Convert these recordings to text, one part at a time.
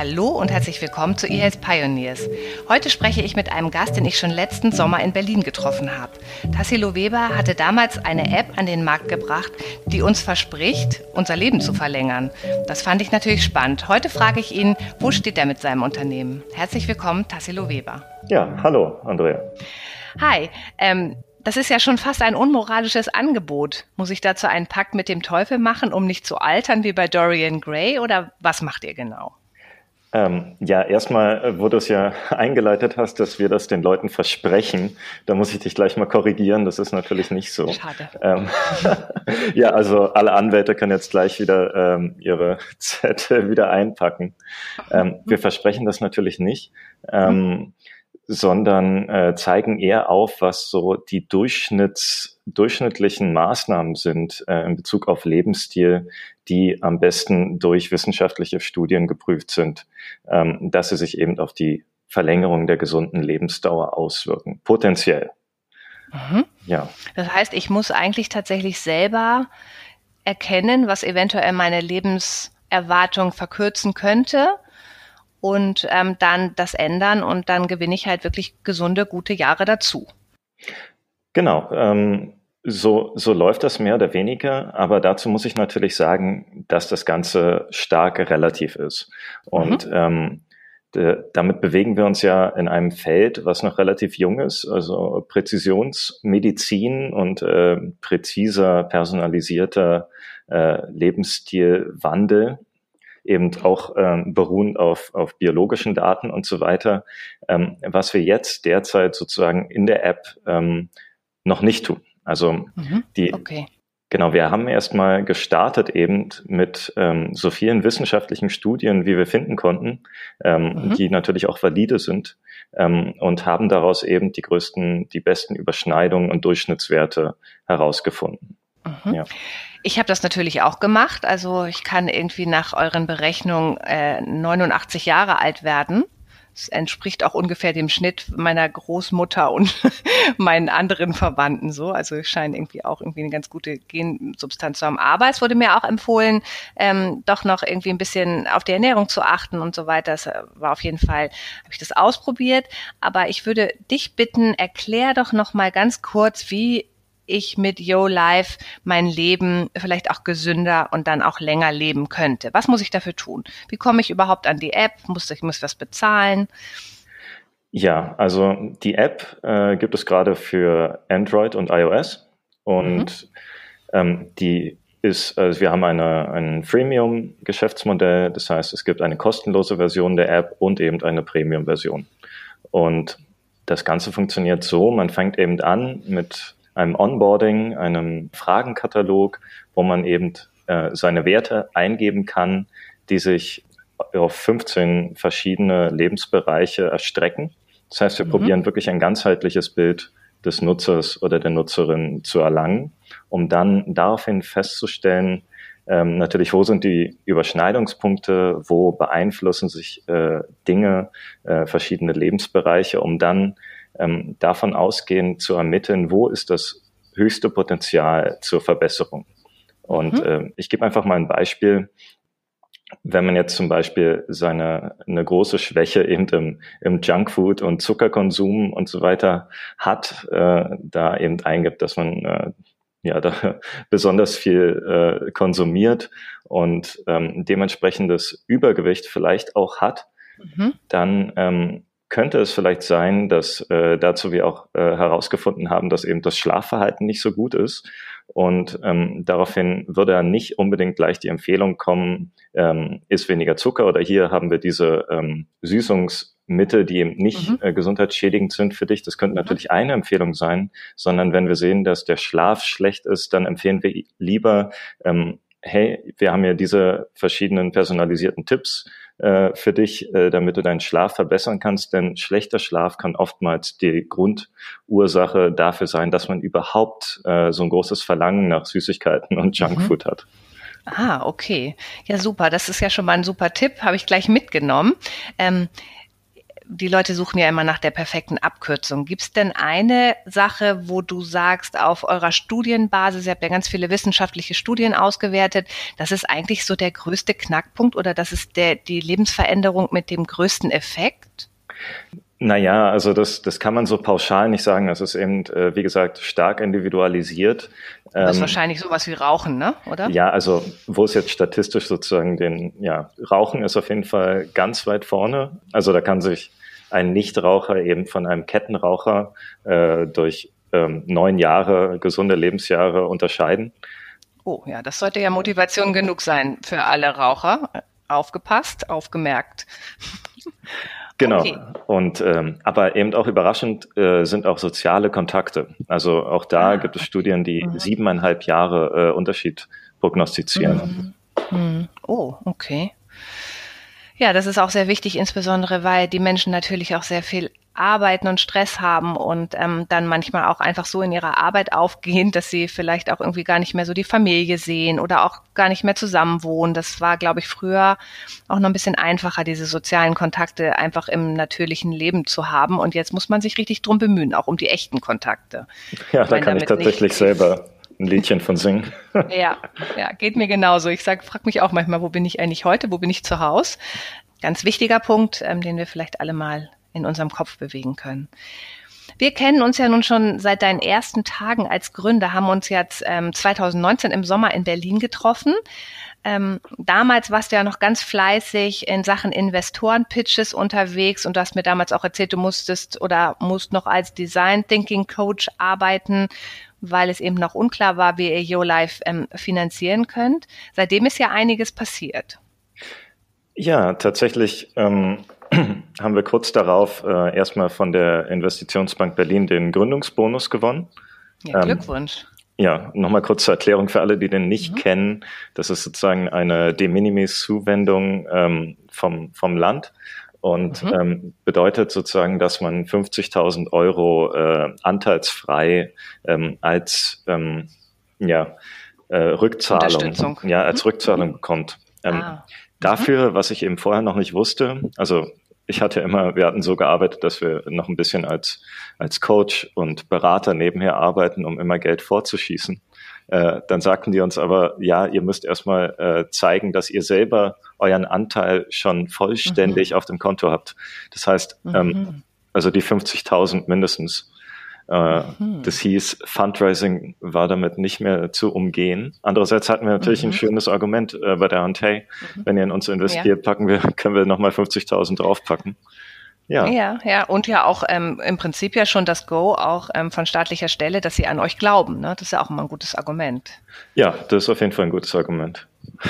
Hallo und herzlich willkommen zu eHealth Pioneers. Heute spreche ich mit einem Gast, den ich schon letzten Sommer in Berlin getroffen habe. Tassilo Weber hatte damals eine App an den Markt gebracht, die uns verspricht, unser Leben zu verlängern. Das fand ich natürlich spannend. Heute frage ich ihn, wo steht er mit seinem Unternehmen? Herzlich willkommen, Tassilo Weber. Ja, hallo, Andrea. Hi, ähm, das ist ja schon fast ein unmoralisches Angebot. Muss ich dazu einen Pakt mit dem Teufel machen, um nicht zu altern wie bei Dorian Gray? Oder was macht ihr genau? Ähm, ja, erstmal, äh, wo du es ja eingeleitet hast, dass wir das den Leuten versprechen, da muss ich dich gleich mal korrigieren. Das ist natürlich nicht so. Schade. Ähm, ja, also alle Anwälte können jetzt gleich wieder ähm, ihre Zettel wieder einpacken. Ähm, wir versprechen das natürlich nicht. Ähm, sondern äh, zeigen eher auf, was so die Durchschnitts, durchschnittlichen Maßnahmen sind äh, in Bezug auf Lebensstil, die am besten durch wissenschaftliche Studien geprüft sind, ähm, dass sie sich eben auf die Verlängerung der gesunden Lebensdauer auswirken, potenziell. Mhm. Ja. Das heißt, ich muss eigentlich tatsächlich selber erkennen, was eventuell meine Lebenserwartung verkürzen könnte und ähm, dann das ändern und dann gewinne ich halt wirklich gesunde, gute Jahre dazu. Genau. Ähm, so, so läuft das mehr oder weniger, aber dazu muss ich natürlich sagen, dass das Ganze stark relativ ist. Und mhm. ähm, de, damit bewegen wir uns ja in einem Feld, was noch relativ jung ist, also Präzisionsmedizin und äh, präziser, personalisierter äh, Lebensstilwandel eben auch ähm, beruhen auf, auf biologischen Daten und so weiter, ähm, was wir jetzt derzeit sozusagen in der App ähm, noch nicht tun. Also mhm, die, okay. genau, wir haben erstmal gestartet eben mit ähm, so vielen wissenschaftlichen Studien, wie wir finden konnten, ähm, mhm. die natürlich auch valide sind ähm, und haben daraus eben die größten, die besten Überschneidungen und Durchschnittswerte herausgefunden. Mhm. Ja. Ich habe das natürlich auch gemacht. Also ich kann irgendwie nach euren Berechnungen äh, 89 Jahre alt werden. Das entspricht auch ungefähr dem Schnitt meiner Großmutter und meinen anderen Verwandten so. Also ich scheine irgendwie auch irgendwie eine ganz gute Gensubstanz zu haben. Aber es wurde mir auch empfohlen, ähm, doch noch irgendwie ein bisschen auf die Ernährung zu achten und so weiter. Das war auf jeden Fall, habe ich das ausprobiert. Aber ich würde dich bitten, erklär doch noch mal ganz kurz, wie ich mit Yo Life mein Leben vielleicht auch gesünder und dann auch länger leben könnte? Was muss ich dafür tun? Wie komme ich überhaupt an die App? Muss ich muss was bezahlen? Ja, also die App äh, gibt es gerade für Android und iOS und mhm. ähm, die ist, also wir haben eine, ein Freemium-Geschäftsmodell, das heißt, es gibt eine kostenlose Version der App und eben eine Premium-Version. Und das Ganze funktioniert so, man fängt eben an mit einem Onboarding, einem Fragenkatalog, wo man eben äh, seine Werte eingeben kann, die sich auf 15 verschiedene Lebensbereiche erstrecken. Das heißt, wir mhm. probieren wirklich ein ganzheitliches Bild des Nutzers oder der Nutzerin zu erlangen, um dann daraufhin festzustellen, ähm, natürlich, wo sind die Überschneidungspunkte, wo beeinflussen sich äh, Dinge, äh, verschiedene Lebensbereiche, um dann ähm, davon ausgehend zu ermitteln, wo ist das höchste Potenzial zur Verbesserung. Und mhm. äh, ich gebe einfach mal ein Beispiel. Wenn man jetzt zum Beispiel seine eine große Schwäche eben im, im Junkfood und Zuckerkonsum und so weiter hat, äh, da eben eingibt, dass man äh, ja da besonders viel äh, konsumiert und ähm, dementsprechendes Übergewicht vielleicht auch hat, mhm. dann ähm, könnte es vielleicht sein, dass äh, dazu wir auch äh, herausgefunden haben, dass eben das Schlafverhalten nicht so gut ist. Und ähm, daraufhin würde dann nicht unbedingt gleich die Empfehlung kommen, ähm, isst weniger Zucker oder hier haben wir diese ähm, Süßungsmittel, die eben nicht mhm. äh, gesundheitsschädigend sind für dich. Das könnte mhm. natürlich eine Empfehlung sein, sondern wenn wir sehen, dass der Schlaf schlecht ist, dann empfehlen wir lieber, ähm, hey, wir haben ja diese verschiedenen personalisierten Tipps äh, für dich, äh, damit du deinen Schlaf verbessern kannst. Denn schlechter Schlaf kann oftmals die Grundursache dafür sein, dass man überhaupt äh, so ein großes Verlangen nach Süßigkeiten und Junkfood mhm. hat. Ah, okay. Ja, super. Das ist ja schon mal ein super Tipp, habe ich gleich mitgenommen. Ähm, die Leute suchen ja immer nach der perfekten Abkürzung. Gibt es denn eine Sache, wo du sagst, auf eurer Studienbasis, ihr habt ja ganz viele wissenschaftliche Studien ausgewertet, das ist eigentlich so der größte Knackpunkt oder das ist der, die Lebensveränderung mit dem größten Effekt? Naja, also das, das kann man so pauschal nicht sagen. Das ist eben, äh, wie gesagt, stark individualisiert. Das ist ähm, wahrscheinlich sowas wie Rauchen, ne? oder? Ja, also wo es jetzt statistisch sozusagen den, ja, Rauchen ist auf jeden Fall ganz weit vorne. Also da kann sich ein Nichtraucher eben von einem Kettenraucher äh, durch ähm, neun Jahre gesunde Lebensjahre unterscheiden. Oh ja, das sollte ja Motivation genug sein für alle Raucher. Aufgepasst, aufgemerkt. Genau. Okay. Und ähm, aber eben auch überraschend äh, sind auch soziale Kontakte. Also auch da ah, gibt es Studien, die mhm. siebeneinhalb Jahre äh, Unterschied prognostizieren. Mhm. Mhm. Oh, okay. Ja, das ist auch sehr wichtig, insbesondere weil die Menschen natürlich auch sehr viel arbeiten und Stress haben und ähm, dann manchmal auch einfach so in ihrer Arbeit aufgehen, dass sie vielleicht auch irgendwie gar nicht mehr so die Familie sehen oder auch gar nicht mehr zusammenwohnen. Das war, glaube ich, früher auch noch ein bisschen einfacher, diese sozialen Kontakte einfach im natürlichen Leben zu haben. Und jetzt muss man sich richtig drum bemühen, auch um die echten Kontakte. Ja, da kann ich tatsächlich selber ein Liedchen von singen. ja, ja, geht mir genauso. Ich sag, frag mich auch manchmal, wo bin ich eigentlich heute, wo bin ich zu Hause? Ganz wichtiger Punkt, ähm, den wir vielleicht alle mal in unserem Kopf bewegen können. Wir kennen uns ja nun schon seit deinen ersten Tagen als Gründer, haben uns jetzt ähm, 2019 im Sommer in Berlin getroffen. Ähm, damals warst du ja noch ganz fleißig in Sachen Investoren-Pitches unterwegs und du hast mir damals auch erzählt, du musstest oder musst noch als Design Thinking Coach arbeiten, weil es eben noch unklar war, wie ihr YoLife ähm, finanzieren könnt. Seitdem ist ja einiges passiert. Ja, tatsächlich ähm, haben wir kurz darauf äh, erstmal von der Investitionsbank Berlin den Gründungsbonus gewonnen. Ja, ähm, Glückwunsch. Ähm, ja, nochmal kurz zur Erklärung für alle, die den nicht mhm. kennen. Das ist sozusagen eine De Minimis-Zuwendung ähm, vom, vom Land und mhm. ähm, bedeutet sozusagen, dass man 50.000 Euro äh, anteilsfrei ähm, als ähm, ja, äh, Rückzahlung, ja, als mhm. Rückzahlung bekommt. Ähm, ah. Dafür, was ich eben vorher noch nicht wusste, also ich hatte immer, wir hatten so gearbeitet, dass wir noch ein bisschen als, als Coach und Berater nebenher arbeiten, um immer Geld vorzuschießen. Äh, dann sagten die uns aber, ja, ihr müsst erstmal äh, zeigen, dass ihr selber euren Anteil schon vollständig mhm. auf dem Konto habt. Das heißt, ähm, mhm. also die 50.000 mindestens. Äh, mhm. Das hieß, Fundraising war damit nicht mehr zu umgehen. Andererseits hatten wir natürlich mhm. ein schönes Argument äh, bei der Hand, hey, mhm. wenn ihr in uns investiert, ja. packen wir, können wir nochmal 50.000 draufpacken. Ja. ja, ja, und ja auch ähm, im Prinzip ja schon das Go auch ähm, von staatlicher Stelle, dass sie an euch glauben. Ne? Das ist ja auch immer ein gutes Argument. Ja, das ist auf jeden Fall ein gutes Argument.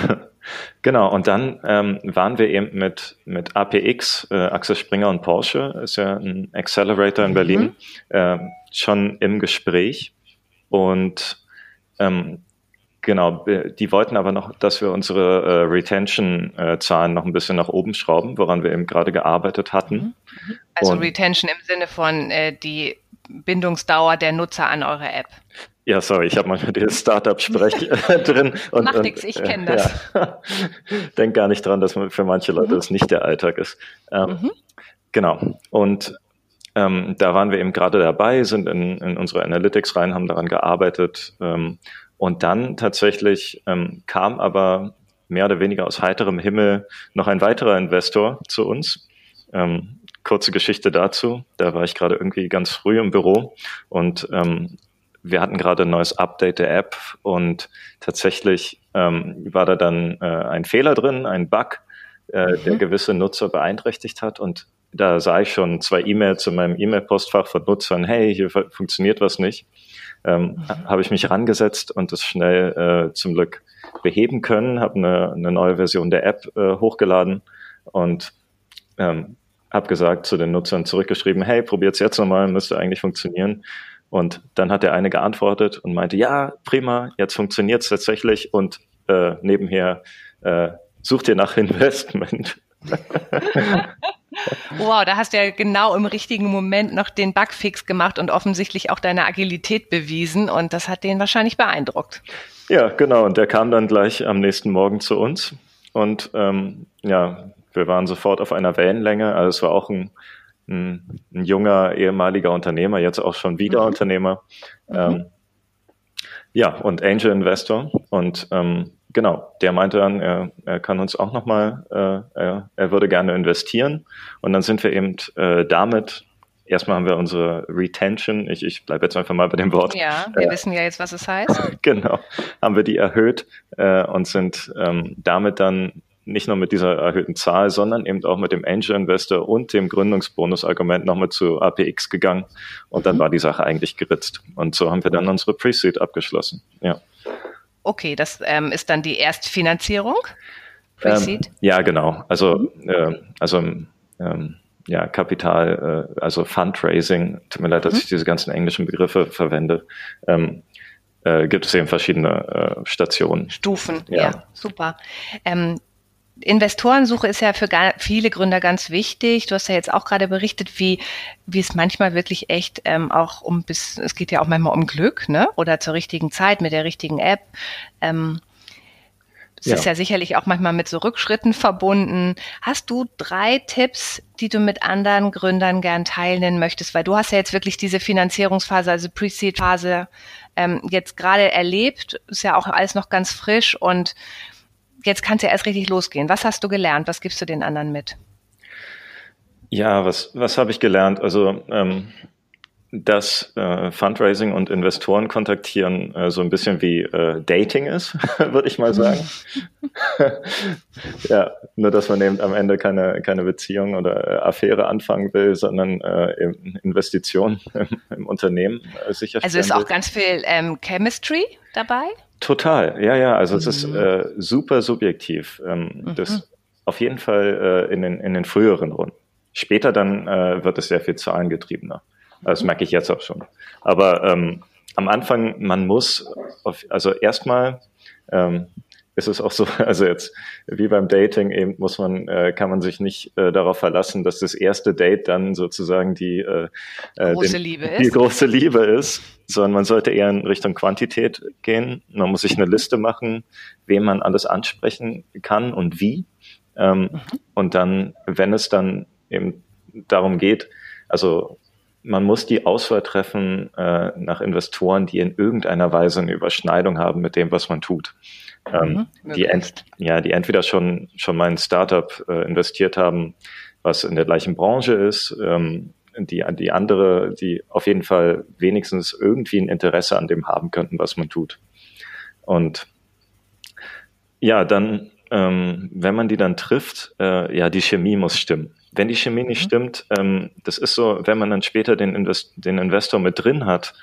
genau, und dann ähm, waren wir eben mit, mit APX, äh, Axel Springer und Porsche, ist ja ein Accelerator in Berlin, mhm. äh, schon im Gespräch. Und ähm, Genau, die wollten aber noch, dass wir unsere äh, Retention-Zahlen noch ein bisschen nach oben schrauben, woran wir eben gerade gearbeitet hatten. Mhm. Mhm. Also Und, Retention im Sinne von äh, die Bindungsdauer der Nutzer an eure App. Ja, sorry, ich habe manchmal dieses Startup-Sprech drin. Und, Macht nichts, ich kenne das. Ja. Denk gar nicht dran, dass für manche Leute mhm. das nicht der Alltag ist. Ähm, mhm. Genau. Und ähm, da waren wir eben gerade dabei, sind in, in unsere Analytics rein, haben daran gearbeitet ähm, und dann tatsächlich ähm, kam aber mehr oder weniger aus heiterem Himmel noch ein weiterer Investor zu uns. Ähm, kurze Geschichte dazu. Da war ich gerade irgendwie ganz früh im Büro und ähm, wir hatten gerade ein neues Update der App und tatsächlich ähm, war da dann äh, ein Fehler drin, ein Bug, äh, mhm. der gewisse Nutzer beeinträchtigt hat und da sah ich schon zwei E-Mails in meinem E-Mail-Postfach von Nutzern, hey, hier funktioniert was nicht ähm, habe ich mich rangesetzt und das schnell äh, zum Glück beheben können, habe eine, eine neue Version der App äh, hochgeladen und ähm, habe gesagt zu den Nutzern zurückgeschrieben, hey, probiert's jetzt nochmal, müsste eigentlich funktionieren. Und dann hat der eine geantwortet und meinte, ja, prima, jetzt funktioniert's tatsächlich und äh, nebenher äh, sucht ihr nach Investment. Wow, da hast du ja genau im richtigen Moment noch den Bugfix gemacht und offensichtlich auch deine Agilität bewiesen und das hat den wahrscheinlich beeindruckt. Ja, genau. Und der kam dann gleich am nächsten Morgen zu uns und ähm, ja, wir waren sofort auf einer Wellenlänge. Also es war auch ein ein, ein, junger ehemaliger Unternehmer, jetzt auch schon wieder mhm. Unternehmer. Mhm. Ähm, ja, und Angel Investor. Und ähm, genau, der meinte dann, er, er kann uns auch nochmal, äh, er, er würde gerne investieren. Und dann sind wir eben äh, damit erstmal haben wir unsere Retention, ich, ich bleibe jetzt einfach mal bei dem Wort. Ja, wir äh, wissen ja jetzt, was es heißt. genau, haben wir die erhöht äh, und sind ähm, damit dann nicht nur mit dieser erhöhten Zahl, sondern eben auch mit dem Angel Investor und dem Gründungsbonus-Argument nochmal zu APX gegangen und dann mhm. war die Sache eigentlich geritzt. Und so haben wir dann unsere Pre-Seed abgeschlossen. Ja. Okay, das ähm, ist dann die Erstfinanzierung? Ähm, ja, genau. Also, mhm. äh, also ähm, ja, Kapital, äh, also Fundraising, tut mir leid, dass mhm. ich diese ganzen englischen Begriffe verwende, ähm, äh, gibt es eben verschiedene äh, Stationen. Stufen, ja, ja super. Investorensuche ist ja für viele Gründer ganz wichtig. Du hast ja jetzt auch gerade berichtet, wie, wie es manchmal wirklich echt ähm, auch um bis, es geht ja auch manchmal um Glück, ne? Oder zur richtigen Zeit mit der richtigen App. Ähm, es ja. ist ja sicherlich auch manchmal mit so Rückschritten verbunden. Hast du drei Tipps, die du mit anderen Gründern gern teilen möchtest? Weil du hast ja jetzt wirklich diese Finanzierungsphase, also Pre-Seed-Phase ähm, jetzt gerade erlebt. Ist ja auch alles noch ganz frisch und jetzt kann es ja erst richtig losgehen. Was hast du gelernt? Was gibst du den anderen mit? Ja, was, was habe ich gelernt? Also ähm, dass äh, Fundraising und Investoren kontaktieren äh, so ein bisschen wie äh, Dating ist, würde ich mal sagen. ja, nur dass man eben am Ende keine, keine Beziehung oder äh, Affäre anfangen will, sondern äh, Investitionen im, im Unternehmen äh, sicherstellen. Also ist auch ganz viel ähm, Chemistry dabei? Total, ja, ja. Also mhm. es ist mhm. äh, super subjektiv. Ähm, mhm. Das auf jeden Fall äh, in, den, in den früheren Runden. Später dann äh, wird es sehr viel zahlengetriebener. Das merke ich jetzt auch schon. Aber ähm, am Anfang, man muss, auf, also erstmal ähm, ist es auch so, also jetzt wie beim Dating eben muss man, äh, kann man sich nicht äh, darauf verlassen, dass das erste Date dann sozusagen die, äh, äh große den, Liebe die große Liebe ist, sondern man sollte eher in Richtung Quantität gehen. Man muss sich eine Liste machen, wem man alles ansprechen kann und wie. Ähm, mhm. Und dann, wenn es dann eben darum geht, also man muss die Auswahl treffen äh, nach Investoren, die in irgendeiner Weise eine Überschneidung haben mit dem, was man tut. Ähm, mhm, die, ent, ja, die entweder schon, schon mal in Startup äh, investiert haben, was in der gleichen Branche ist, ähm, die, die andere, die auf jeden Fall wenigstens irgendwie ein Interesse an dem haben könnten, was man tut. Und ja, dann, ähm, wenn man die dann trifft, äh, ja, die Chemie muss stimmen. Wenn die Chemie nicht mhm. stimmt, ähm, das ist so, wenn man dann später den, Invest den Investor mit drin hat,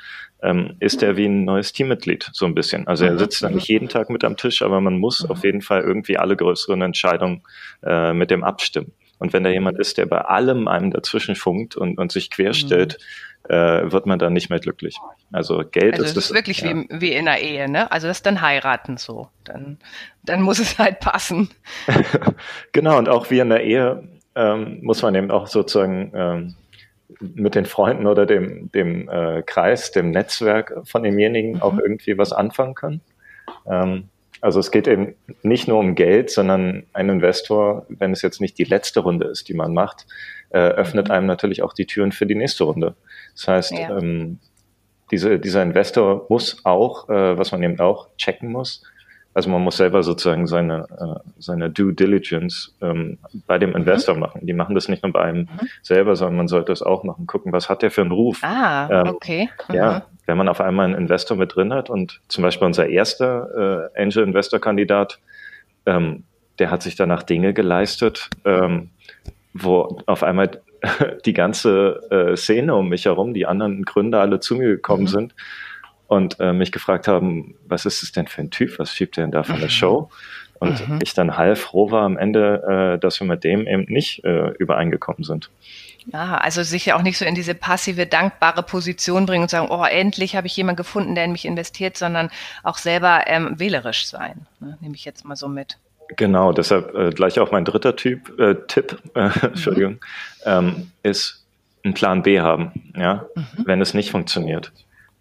ähm, ist er wie ein neues Teammitglied, so ein bisschen. Also er mhm. sitzt dann nicht jeden Tag mit am Tisch, aber man muss mhm. auf jeden Fall irgendwie alle größeren Entscheidungen äh, mit dem abstimmen. Und wenn da jemand ist, der bei allem einem dazwischen funkt und, und sich querstellt, mhm. äh, wird man dann nicht mehr glücklich. Also Geld also ist das. ist wirklich ja. wie, wie in der Ehe, ne? Also das ist dann heiraten so. Dann, dann muss es halt passen. genau, und auch wie in der Ehe ähm, muss man eben auch sozusagen ähm, mit den Freunden oder dem, dem äh, Kreis, dem Netzwerk von demjenigen mhm. auch irgendwie was anfangen können. Ähm, also es geht eben nicht nur um Geld, sondern ein Investor, wenn es jetzt nicht die letzte Runde ist, die man macht, äh, öffnet mhm. einem natürlich auch die Türen für die nächste Runde. Das heißt, ja. ähm, diese, dieser Investor muss auch, äh, was man eben auch checken muss, also man muss selber sozusagen seine, äh, seine Due Diligence ähm, bei dem Investor mhm. machen. Die machen das nicht nur bei einem mhm. selber, sondern man sollte es auch machen. Gucken, was hat der für einen Ruf. Ah, ähm, okay. Mhm. Ja, wenn man auf einmal einen Investor mit drin hat und zum Beispiel unser erster äh, Angel Investor Kandidat, ähm, der hat sich danach Dinge geleistet, ähm, wo auf einmal die ganze äh, Szene um mich herum, die anderen Gründer alle zu mir gekommen mhm. sind und äh, mich gefragt haben, was ist es denn für ein Typ, was schiebt der denn da von der mhm. Show? Und mhm. ich dann halb froh war am Ende, äh, dass wir mit dem eben nicht äh, übereingekommen sind. Ja, also sich ja auch nicht so in diese passive, dankbare Position bringen und sagen, oh, endlich habe ich jemanden gefunden, der in mich investiert, sondern auch selber ähm, wählerisch sein. Ne? Nehme ich jetzt mal so mit. Genau, deshalb äh, gleich auch mein dritter Typ, äh, Tipp, äh, Entschuldigung, mhm. ähm, ist einen Plan B haben, ja, mhm. wenn es nicht funktioniert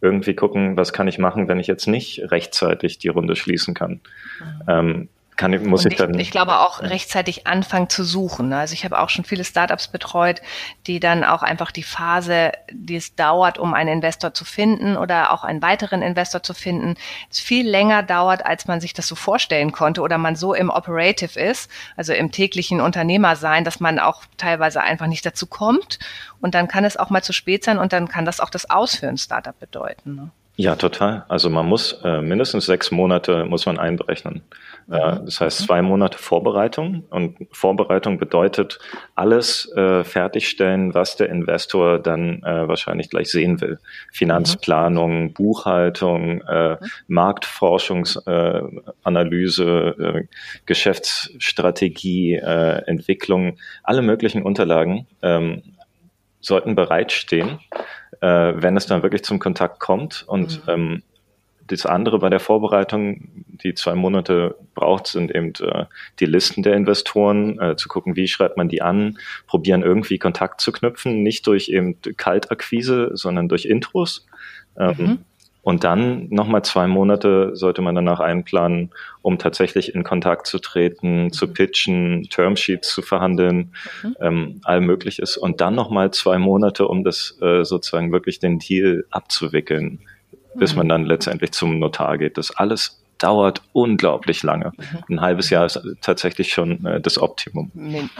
irgendwie gucken, was kann ich machen, wenn ich jetzt nicht rechtzeitig die Runde schließen kann. Mhm. Ähm, kann, muss und ich dann. Ich glaube auch rechtzeitig anfangen zu suchen. Also ich habe auch schon viele Startups betreut, die dann auch einfach die Phase, die es dauert, um einen Investor zu finden oder auch einen weiteren Investor zu finden, viel länger dauert, als man sich das so vorstellen konnte oder man so im Operative ist, also im täglichen Unternehmer sein, dass man auch teilweise einfach nicht dazu kommt. Und dann kann es auch mal zu spät sein und dann kann das auch das Aus für ein Startup bedeuten. Ne? Ja, total. Also man muss äh, mindestens sechs Monate muss man einberechnen. Äh, das heißt zwei Monate Vorbereitung und Vorbereitung bedeutet alles äh, fertigstellen, was der Investor dann äh, wahrscheinlich gleich sehen will. Finanzplanung, Buchhaltung, äh, Marktforschungsanalyse, äh, Geschäftsstrategie, äh, Entwicklung, alle möglichen Unterlagen ähm, sollten bereitstehen äh, wenn es dann wirklich zum Kontakt kommt. Und mhm. ähm, das andere bei der Vorbereitung, die zwei Monate braucht, sind eben äh, die Listen der Investoren, äh, zu gucken, wie schreibt man die an, probieren irgendwie Kontakt zu knüpfen, nicht durch eben Kaltakquise, sondern durch Intros. Ähm, mhm. Und dann nochmal zwei Monate sollte man danach einplanen, um tatsächlich in Kontakt zu treten, mhm. zu pitchen, Termsheets zu verhandeln, mhm. ähm, all mögliches. Und dann nochmal zwei Monate, um das äh, sozusagen wirklich den Deal abzuwickeln, mhm. bis man dann letztendlich zum Notar geht. Das alles dauert unglaublich lange. Mhm. Ein halbes Jahr ist tatsächlich schon äh, das Optimum.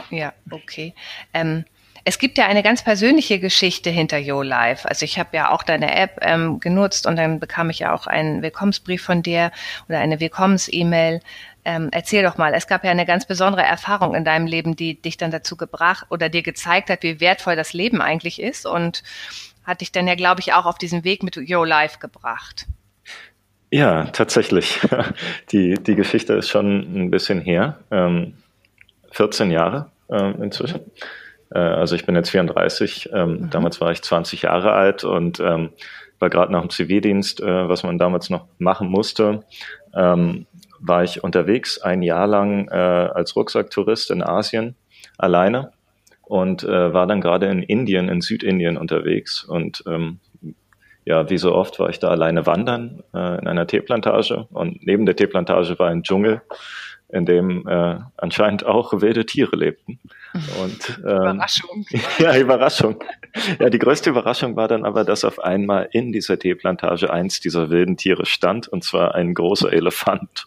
Ja, okay. Ähm es gibt ja eine ganz persönliche Geschichte hinter YoLife. Also ich habe ja auch deine App ähm, genutzt und dann bekam ich ja auch einen Willkommensbrief von dir oder eine Willkommens-E-Mail. Ähm, erzähl doch mal, es gab ja eine ganz besondere Erfahrung in deinem Leben, die dich dann dazu gebracht oder dir gezeigt hat, wie wertvoll das Leben eigentlich ist und hat dich dann ja, glaube ich, auch auf diesen Weg mit YoLife gebracht. Ja, tatsächlich. Die, die Geschichte ist schon ein bisschen her. Ähm, 14 Jahre ähm, inzwischen. Äh, also ich bin jetzt 34, ähm, mhm. damals war ich 20 Jahre alt und ähm, war gerade nach dem Zivildienst, äh, was man damals noch machen musste, ähm, war ich unterwegs ein Jahr lang äh, als Rucksacktourist in Asien alleine und äh, war dann gerade in Indien, in Südindien unterwegs und ähm, ja, wie so oft war ich da alleine wandern äh, in einer Teeplantage und neben der Teeplantage war ein Dschungel in dem äh, anscheinend auch wilde Tiere lebten. Und, ähm, Überraschung. Ja, Überraschung. Ja, die größte Überraschung war dann aber, dass auf einmal in dieser Teeplantage eins dieser wilden Tiere stand, und zwar ein großer Elefant.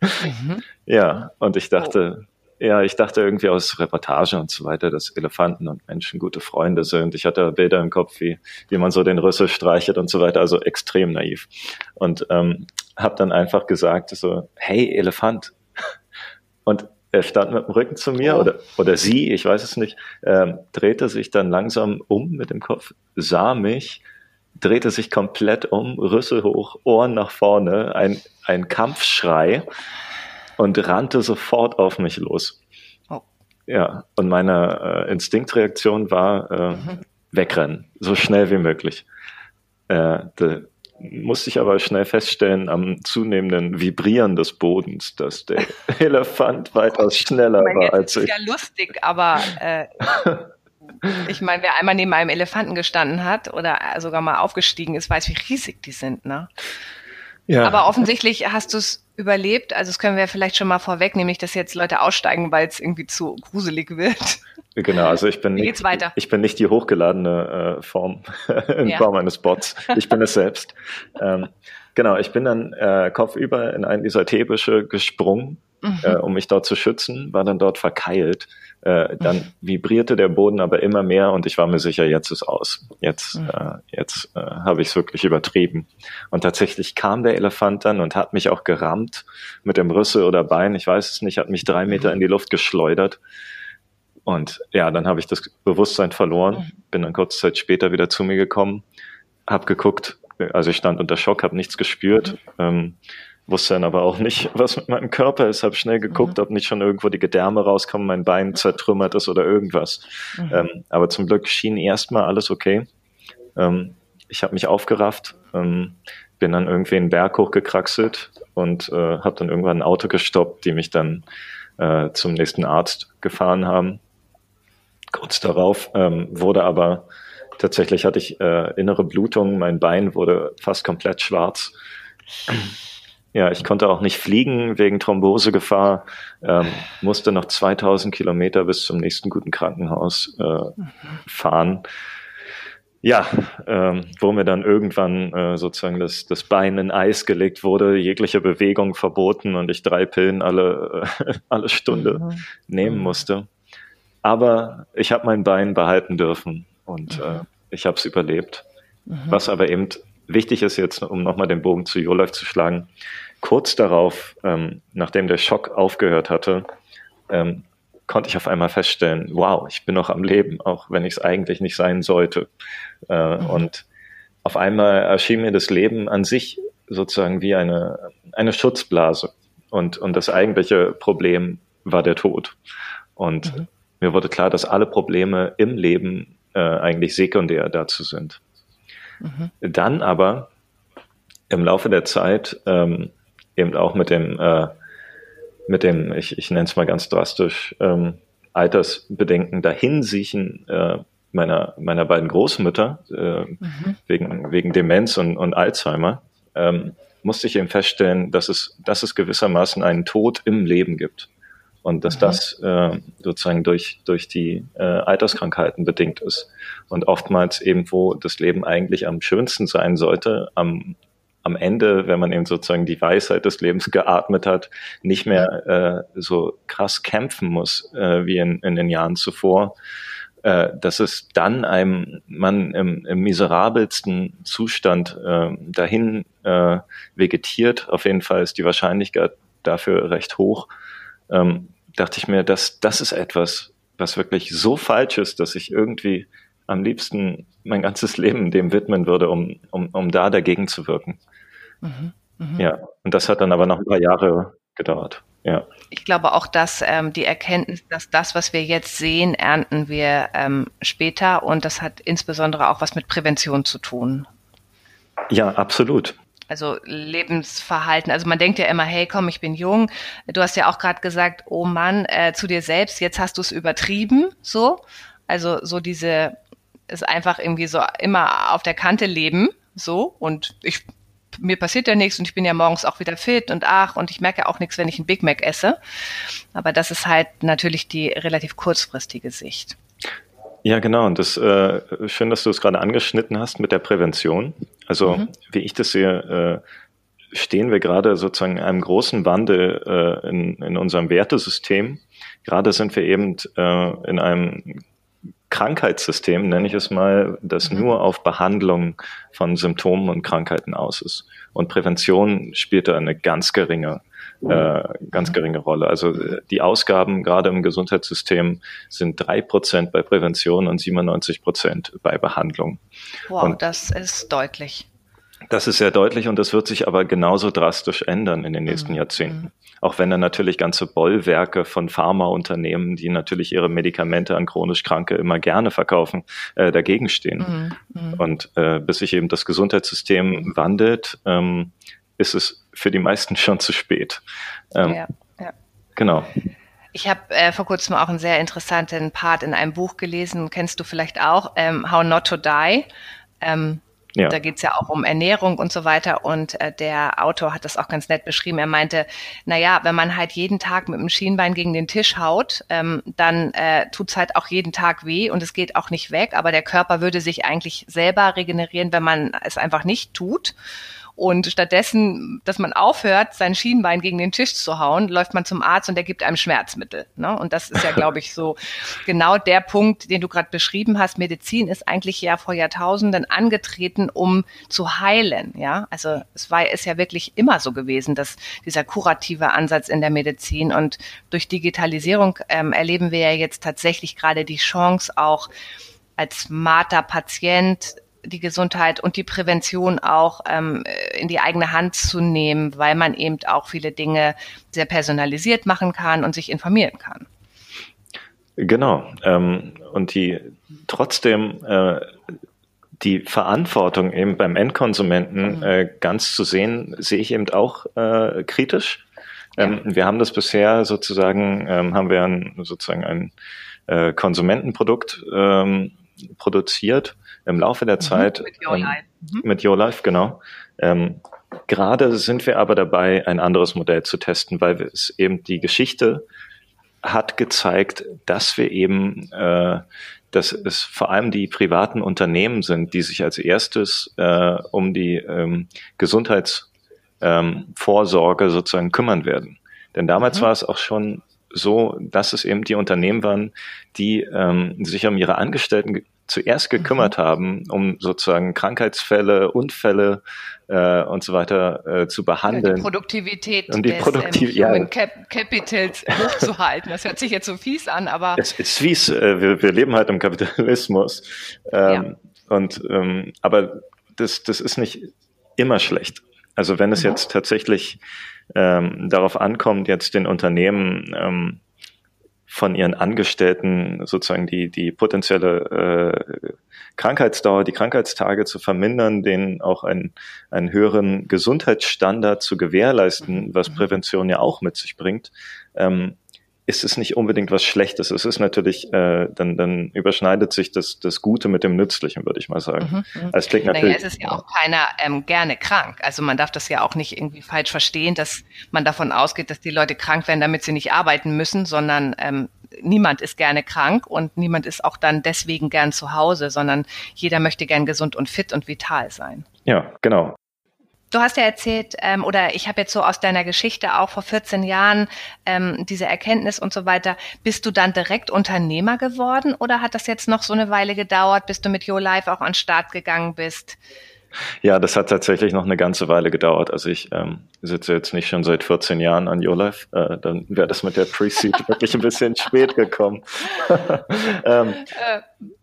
Mhm. Ja, und ich dachte, oh. ja, ich dachte irgendwie aus Reportage und so weiter, dass Elefanten und Menschen gute Freunde sind. Ich hatte Bilder im Kopf, wie, wie man so den Rüssel streichelt und so weiter, also extrem naiv. Und ähm, habe dann einfach gesagt, so, hey, Elefant, und er stand mit dem Rücken zu mir oh. oder, oder sie, ich weiß es nicht, ähm, drehte sich dann langsam um mit dem Kopf, sah mich, drehte sich komplett um, Rüssel hoch, Ohren nach vorne, ein, ein Kampfschrei und rannte sofort auf mich los. Oh. Ja, und meine äh, Instinktreaktion war äh, mhm. wegrennen, so schnell wie möglich. Äh, de, musste ich aber schnell feststellen am zunehmenden Vibrieren des Bodens, dass der Elefant weitaus schneller meine, war als ich. Das ist ja lustig, aber äh, ich meine, wer einmal neben einem Elefanten gestanden hat oder sogar mal aufgestiegen ist, weiß, wie riesig die sind, ne? Ja. Aber offensichtlich hast du es überlebt. Also das können wir vielleicht schon mal vorweg, nämlich dass jetzt Leute aussteigen, weil es irgendwie zu gruselig wird. Genau, also ich bin, nicht, ich bin nicht die hochgeladene äh, Form in ja. Form eines Bots. Ich bin es selbst. ähm, genau, ich bin dann äh, kopfüber in einen dieser Teebüsche gesprungen, mhm. äh, um mich dort zu schützen, war dann dort verkeilt. Äh, dann mhm. vibrierte der Boden aber immer mehr und ich war mir sicher, jetzt ist aus. Jetzt, mhm. äh, jetzt äh, habe ich es wirklich übertrieben. Und tatsächlich kam der Elefant dann und hat mich auch gerammt mit dem Rüssel oder Bein, ich weiß es nicht, hat mich drei Meter mhm. in die Luft geschleudert. Und ja, dann habe ich das Bewusstsein verloren, mhm. bin dann kurze Zeit später wieder zu mir gekommen, habe geguckt, also ich stand unter Schock, habe nichts gespürt, mhm. ähm, wusste dann aber auch nicht, was mit meinem Körper ist, habe schnell geguckt, mhm. ob nicht schon irgendwo die Gedärme rauskommen, mein Bein zertrümmert ist oder irgendwas. Mhm. Ähm, aber zum Glück schien erstmal alles okay. Ähm, ich habe mich aufgerafft, ähm, bin dann irgendwie einen Berg hochgekraxelt und äh, habe dann irgendwann ein Auto gestoppt, die mich dann äh, zum nächsten Arzt gefahren haben kurz darauf, ähm, wurde aber tatsächlich hatte ich äh, innere Blutung, mein Bein wurde fast komplett schwarz. Ja, ich konnte auch nicht fliegen wegen Thrombosegefahr, ähm, musste noch 2000 Kilometer bis zum nächsten guten Krankenhaus äh, mhm. fahren. Ja, ähm, wo mir dann irgendwann äh, sozusagen das, das Bein in Eis gelegt wurde, jegliche Bewegung verboten und ich drei Pillen alle, äh, alle Stunde mhm. nehmen mhm. musste. Aber ich habe mein Bein behalten dürfen und mhm. äh, ich habe es überlebt. Mhm. Was aber eben wichtig ist jetzt, um nochmal den Bogen zu Jolaf zu schlagen, kurz darauf, ähm, nachdem der Schock aufgehört hatte, ähm, konnte ich auf einmal feststellen, wow, ich bin noch am Leben, auch wenn ich es eigentlich nicht sein sollte. Äh, mhm. Und auf einmal erschien mir das Leben an sich sozusagen wie eine, eine Schutzblase. Und, und das eigentliche Problem war der Tod. Und mhm. mir wurde klar, dass alle Probleme im Leben äh, eigentlich sekundär dazu sind. Dann aber im Laufe der Zeit ähm, eben auch mit dem, äh, mit dem, ich, ich nenne es mal ganz drastisch, ähm, Altersbedenken dahinsiechen äh, meiner, meiner beiden Großmütter äh, mhm. wegen, wegen Demenz und, und Alzheimer, ähm, musste ich eben feststellen, dass es, dass es gewissermaßen einen Tod im Leben gibt. Und dass mhm. das äh, sozusagen durch, durch die äh, Alterskrankheiten bedingt ist. Und oftmals eben, wo das Leben eigentlich am schönsten sein sollte, am am Ende, wenn man eben sozusagen die Weisheit des Lebens geatmet hat, nicht mehr äh, so krass kämpfen muss äh, wie in, in den Jahren zuvor, äh, dass es dann einem man im, im miserabelsten Zustand äh, dahin äh, vegetiert. Auf jeden Fall ist die Wahrscheinlichkeit dafür recht hoch. Ähm, dachte ich mir, dass das ist etwas, was wirklich so falsch ist, dass ich irgendwie am liebsten mein ganzes Leben dem widmen würde, um, um, um da dagegen zu wirken. Mhm, mh. Ja, und das hat dann aber noch ein paar Jahre gedauert. Ja. Ich glaube auch, dass ähm, die Erkenntnis, dass das, was wir jetzt sehen, ernten wir ähm, später und das hat insbesondere auch was mit Prävention zu tun. Ja, absolut. Also Lebensverhalten. Also man denkt ja immer, hey, komm, ich bin jung. Du hast ja auch gerade gesagt, oh Mann, äh, zu dir selbst, jetzt hast du es übertrieben, so. Also so diese, ist einfach irgendwie so immer auf der Kante leben, so. Und ich mir passiert ja nichts und ich bin ja morgens auch wieder fit und ach, und ich merke auch nichts, wenn ich einen Big Mac esse. Aber das ist halt natürlich die relativ kurzfristige Sicht. Ja, genau. Und das äh, schön, dass du es gerade angeschnitten hast mit der Prävention. Also mhm. wie ich das sehe, äh, stehen wir gerade sozusagen in einem großen Wandel äh, in, in unserem Wertesystem. Gerade sind wir eben äh, in einem Krankheitssystem, nenne ich es mal, das mhm. nur auf Behandlung von Symptomen und Krankheiten aus ist. Und Prävention spielt da eine ganz geringe, äh, ganz mhm. geringe Rolle. Also äh, die Ausgaben gerade im Gesundheitssystem sind drei Prozent bei Prävention und 97 Prozent bei Behandlung. Wow, und das ist deutlich. Das ist sehr deutlich und das wird sich aber genauso drastisch ändern in den nächsten mhm. Jahrzehnten. Mhm. Auch wenn da natürlich ganze Bollwerke von Pharmaunternehmen, die natürlich ihre Medikamente an chronisch Kranke immer gerne verkaufen, äh, dagegen stehen. Mhm. mhm. Und äh, bis sich eben das Gesundheitssystem wandelt, ähm, ist es für die meisten schon zu spät. Ähm, ja, ja. Genau. Ich habe äh, vor kurzem auch einen sehr interessanten Part in einem Buch gelesen, kennst du vielleicht auch, ähm, How Not to Die. Ähm, ja. Da geht's ja auch um Ernährung und so weiter. Und äh, der Autor hat das auch ganz nett beschrieben. Er meinte, na ja, wenn man halt jeden Tag mit dem Schienbein gegen den Tisch haut, ähm, dann äh, tut's halt auch jeden Tag weh und es geht auch nicht weg. Aber der Körper würde sich eigentlich selber regenerieren, wenn man es einfach nicht tut. Und stattdessen, dass man aufhört, sein Schienbein gegen den Tisch zu hauen, läuft man zum Arzt und der gibt einem Schmerzmittel. Ne? Und das ist ja, glaube ich, so genau der Punkt, den du gerade beschrieben hast. Medizin ist eigentlich ja vor Jahrtausenden angetreten, um zu heilen. Ja, also es war ist ja wirklich immer so gewesen, dass dieser kurative Ansatz in der Medizin und durch Digitalisierung ähm, erleben wir ja jetzt tatsächlich gerade die Chance auch als Mater-Patient die Gesundheit und die Prävention auch ähm, in die eigene Hand zu nehmen, weil man eben auch viele Dinge sehr personalisiert machen kann und sich informieren kann. Genau. Ähm, und die trotzdem äh, die Verantwortung eben beim Endkonsumenten mhm. äh, ganz zu sehen, sehe ich eben auch äh, kritisch. Ähm, ja. Wir haben das bisher sozusagen, ähm, haben wir ein, sozusagen ein äh, Konsumentenprodukt ähm, produziert im Laufe der mhm, Zeit. Mit Your ähm, Life. Mhm. Mit Your Life, genau. Ähm, gerade sind wir aber dabei, ein anderes Modell zu testen, weil es eben die Geschichte hat gezeigt, dass wir eben, äh, dass es vor allem die privaten Unternehmen sind, die sich als erstes äh, um die ähm, Gesundheitsvorsorge ähm, sozusagen kümmern werden. Denn damals mhm. war es auch schon so, dass es eben die Unternehmen waren, die ähm, sich um ihre Angestellten zuerst gekümmert mhm. haben, um sozusagen Krankheitsfälle, Unfälle äh, und so weiter äh, zu behandeln. Ja, die Produktivität und die des Produktiv ähm, Human ja. Cap Capitals hochzuhalten. Das hört sich jetzt so fies an, aber... Es ist fies. Äh, wir, wir leben halt im Kapitalismus. Ähm, ja. Und ähm, aber das, das ist nicht immer schlecht. Also wenn es mhm. jetzt tatsächlich ähm, darauf ankommt, jetzt den Unternehmen ähm, von ihren Angestellten sozusagen die, die potenzielle äh, Krankheitsdauer, die Krankheitstage zu vermindern, denen auch einen, einen höheren Gesundheitsstandard zu gewährleisten, was mhm. Prävention ja auch mit sich bringt, ähm, ist es nicht unbedingt was Schlechtes. Es ist natürlich, äh, dann, dann überschneidet sich das, das Gute mit dem Nützlichen, würde ich mal sagen. Mhm, mhm. es klingt natürlich. Naja, es ist ja auch keiner ähm, gerne krank. Also man darf das ja auch nicht irgendwie falsch verstehen, dass man davon ausgeht, dass die Leute krank werden, damit sie nicht arbeiten müssen, sondern ähm, niemand ist gerne krank und niemand ist auch dann deswegen gern zu Hause, sondern jeder möchte gern gesund und fit und vital sein. Ja, genau. Du hast ja erzählt, ähm, oder ich habe jetzt so aus deiner Geschichte auch vor 14 Jahren ähm, diese Erkenntnis und so weiter. Bist du dann direkt Unternehmer geworden oder hat das jetzt noch so eine Weile gedauert, bis du mit Your Life auch an den Start gegangen bist? Ja, das hat tatsächlich noch eine ganze Weile gedauert. Also ich ähm, sitze jetzt nicht schon seit 14 Jahren an Your Life. Äh, dann wäre das mit der Pre-Seed wirklich ein bisschen spät gekommen. ähm, äh,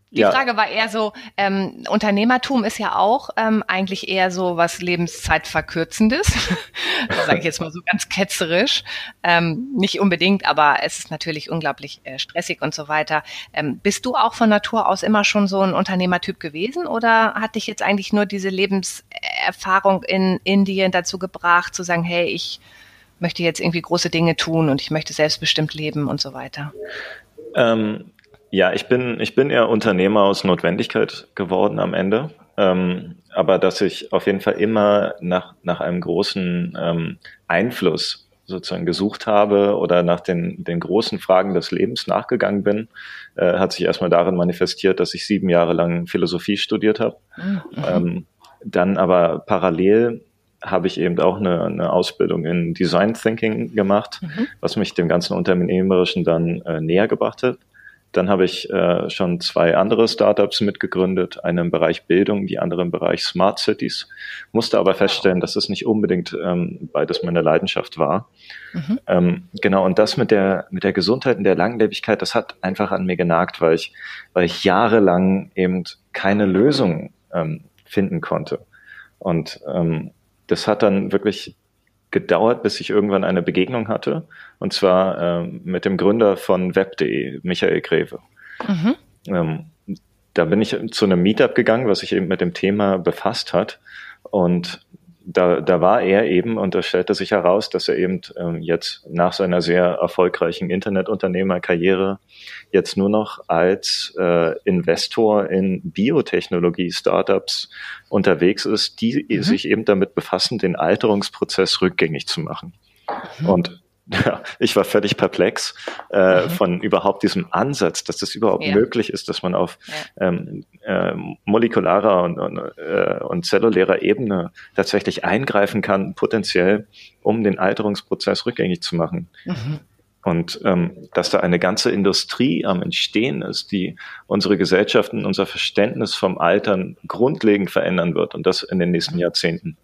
die ja. Frage war eher so, ähm, Unternehmertum ist ja auch ähm, eigentlich eher so was Lebenszeitverkürzendes, sage ich jetzt mal so ganz ketzerisch. Ähm, nicht unbedingt, aber es ist natürlich unglaublich äh, stressig und so weiter. Ähm, bist du auch von Natur aus immer schon so ein Unternehmertyp gewesen oder hat dich jetzt eigentlich nur diese Lebenserfahrung in Indien dazu gebracht, zu sagen, hey, ich möchte jetzt irgendwie große Dinge tun und ich möchte selbstbestimmt leben und so weiter? Ähm, ja, ich bin, ich bin eher Unternehmer aus Notwendigkeit geworden am Ende. Ähm, aber dass ich auf jeden Fall immer nach, nach einem großen ähm, Einfluss sozusagen gesucht habe oder nach den, den großen Fragen des Lebens nachgegangen bin, äh, hat sich erstmal darin manifestiert, dass ich sieben Jahre lang Philosophie studiert habe. Mhm. Ähm, dann aber parallel habe ich eben auch eine, eine Ausbildung in Design Thinking gemacht, mhm. was mich dem ganzen Unternehmerischen dann äh, näher gebracht hat. Dann habe ich äh, schon zwei andere Startups mitgegründet, eine im Bereich Bildung, die andere im Bereich Smart Cities. Musste aber feststellen, dass es nicht unbedingt ähm, beides meine Leidenschaft war. Mhm. Ähm, genau, und das mit der, mit der Gesundheit und der Langlebigkeit, das hat einfach an mir genagt, weil ich, weil ich jahrelang eben keine Lösung ähm, finden konnte. Und ähm, das hat dann wirklich gedauert, bis ich irgendwann eine Begegnung hatte. Und zwar ähm, mit dem Gründer von web.de, Michael Greve. Mhm. Ähm, da bin ich zu einem Meetup gegangen, was sich eben mit dem Thema befasst hat. Und da, da war er eben, und da stellte sich heraus, dass er eben ähm, jetzt nach seiner sehr erfolgreichen Internetunternehmerkarriere jetzt nur noch als äh, Investor in Biotechnologie-Startups unterwegs ist, die mhm. sich eben damit befassen, den Alterungsprozess rückgängig zu machen. Mhm. Und ich war völlig perplex äh, mhm. von überhaupt diesem Ansatz, dass das überhaupt ja. möglich ist, dass man auf ja. ähm, äh, molekularer und, und, äh, und zellulärer Ebene tatsächlich eingreifen kann, potenziell, um den Alterungsprozess rückgängig zu machen. Mhm. Und ähm, dass da eine ganze Industrie am Entstehen ist, die unsere Gesellschaften, unser Verständnis vom Altern grundlegend verändern wird und das in den nächsten mhm. Jahrzehnten.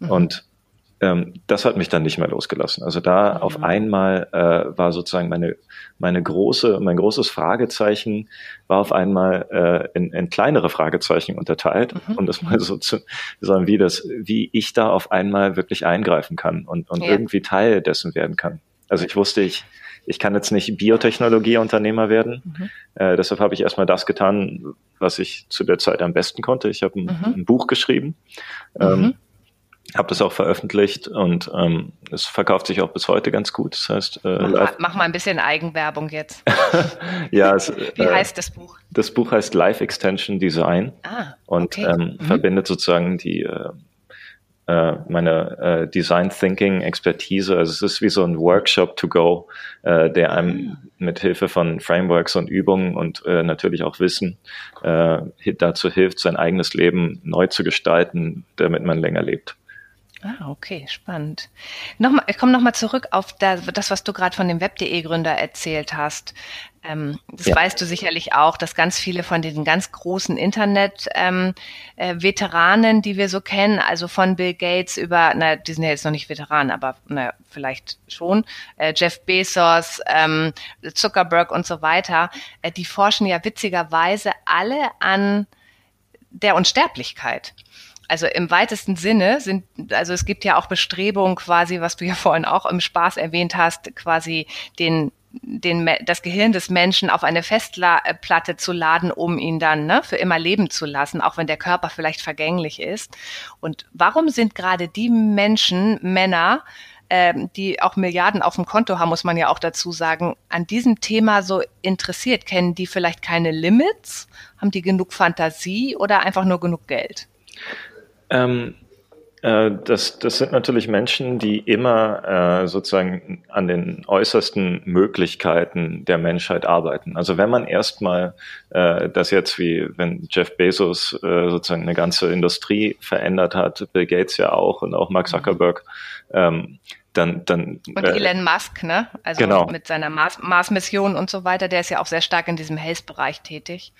Mhm. Und ähm, das hat mich dann nicht mehr losgelassen. Also da mhm. auf einmal äh, war sozusagen meine, meine große, mein großes Fragezeichen war auf einmal äh, in, in kleinere Fragezeichen unterteilt, mhm. um das mal so zu sagen, wie das, wie ich da auf einmal wirklich eingreifen kann und, und ja. irgendwie Teil dessen werden kann. Also ich wusste, ich, ich kann jetzt nicht Biotechnologieunternehmer werden. Mhm. Äh, deshalb habe ich erstmal das getan, was ich zu der Zeit am besten konnte. Ich habe ein, mhm. ein Buch geschrieben. Ähm, mhm habe das auch veröffentlicht und ähm, es verkauft sich auch bis heute ganz gut. Das heißt, äh, mach, mach mal ein bisschen Eigenwerbung jetzt. ja, es, wie äh, heißt das Buch? Das Buch heißt Life Extension Design ah, und okay. ähm, mhm. verbindet sozusagen die äh, äh, meine äh, Design Thinking Expertise. Also es ist wie so ein Workshop to go, äh, der einem mit Hilfe von Frameworks und Übungen und äh, natürlich auch Wissen äh, dazu hilft, sein eigenes Leben neu zu gestalten, damit man länger lebt. Ah, okay, spannend. Nochmal, ich komme nochmal zurück auf das, was du gerade von dem Web.de-Gründer erzählt hast. Ähm, das ja. weißt du sicherlich auch, dass ganz viele von diesen ganz großen Internet-Veteranen, ähm, äh, die wir so kennen, also von Bill Gates über, na, die sind ja jetzt noch nicht Veteranen, aber na, vielleicht schon, äh, Jeff Bezos, ähm, Zuckerberg und so weiter, äh, die forschen ja witzigerweise alle an der Unsterblichkeit also im weitesten Sinne sind, also es gibt ja auch Bestrebungen quasi, was du ja vorhin auch im Spaß erwähnt hast, quasi den den, das Gehirn des Menschen auf eine Festplatte zu laden, um ihn dann ne, für immer leben zu lassen, auch wenn der Körper vielleicht vergänglich ist. Und warum sind gerade die Menschen, Männer, ähm, die auch Milliarden auf dem Konto haben, muss man ja auch dazu sagen, an diesem Thema so interessiert? Kennen die vielleicht keine Limits? Haben die genug Fantasie oder einfach nur genug Geld? Ähm, äh, das, das sind natürlich Menschen, die immer äh, sozusagen an den äußersten Möglichkeiten der Menschheit arbeiten. Also wenn man erstmal äh, das jetzt wie wenn Jeff Bezos äh, sozusagen eine ganze Industrie verändert hat, Bill Gates ja auch und auch Mark. Zuckerberg, ähm, dann, dann und äh, Elon Musk, ne? Also genau. mit seiner Mars, Mars-Mission und so weiter, der ist ja auch sehr stark in diesem Health-Bereich tätig.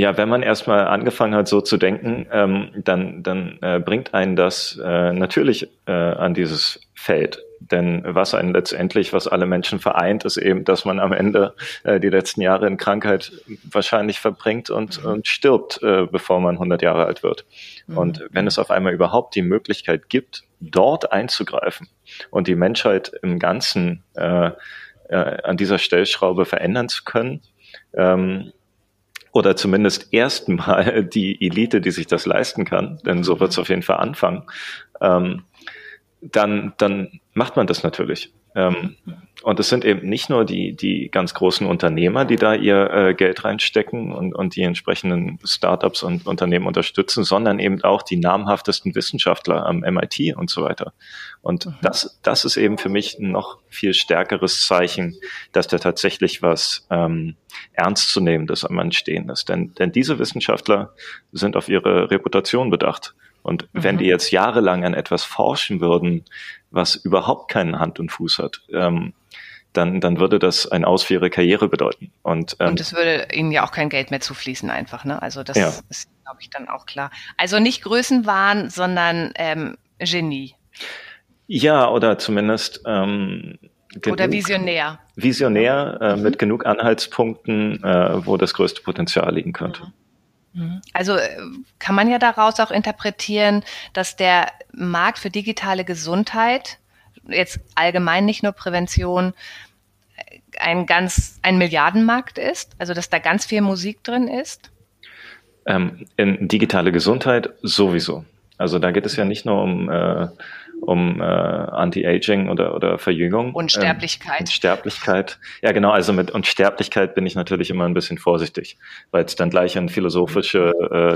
Ja, wenn man erstmal angefangen hat, so zu denken, ähm, dann, dann äh, bringt einen das äh, natürlich äh, an dieses Feld. Denn was einen letztendlich, was alle Menschen vereint, ist eben, dass man am Ende äh, die letzten Jahre in Krankheit wahrscheinlich verbringt und, mhm. und stirbt, äh, bevor man 100 Jahre alt wird. Mhm. Und wenn es auf einmal überhaupt die Möglichkeit gibt, dort einzugreifen und die Menschheit im Ganzen äh, äh, an dieser Stellschraube verändern zu können, ähm, oder zumindest erstmal die Elite, die sich das leisten kann, denn so wird es auf jeden Fall anfangen, ähm, dann, dann macht man das natürlich. Ähm, und es sind eben nicht nur die, die ganz großen Unternehmer, die da ihr äh, Geld reinstecken und, und die entsprechenden Startups und Unternehmen unterstützen, sondern eben auch die namhaftesten Wissenschaftler am MIT und so weiter. Und mhm. das, das ist eben für mich ein noch viel stärkeres Zeichen, dass da tatsächlich was ähm, ernstzunehmendes am Entstehen ist. Denn, denn diese Wissenschaftler sind auf ihre Reputation bedacht. Und wenn die mhm. jetzt jahrelang an etwas forschen würden, was überhaupt keinen Hand und Fuß hat, ähm, dann, dann würde das ein Aus für ihre Karriere bedeuten. Und, ähm, und es würde ihnen ja auch kein Geld mehr zufließen einfach. Ne? Also das ja. ist, glaube ich, dann auch klar. Also nicht Größenwahn, sondern ähm, Genie. Ja, oder zumindest ähm, genug, oder Visionär. Visionär äh, mhm. mit genug Anhaltspunkten, äh, wo das größte Potenzial liegen könnte. Mhm. Mhm. Also äh, kann man ja daraus auch interpretieren, dass der Markt für digitale Gesundheit, jetzt allgemein nicht nur Prävention, ein ganz, ein Milliardenmarkt ist, also dass da ganz viel Musik drin ist? Ähm, in digitale Gesundheit sowieso. Also da geht es ja nicht nur um äh, um äh, Anti-Aging oder, oder Verjüngung. Unsterblichkeit. Ähm, Sterblichkeit. Ja, genau. Also mit Unsterblichkeit bin ich natürlich immer ein bisschen vorsichtig, weil es dann gleich in philosophische,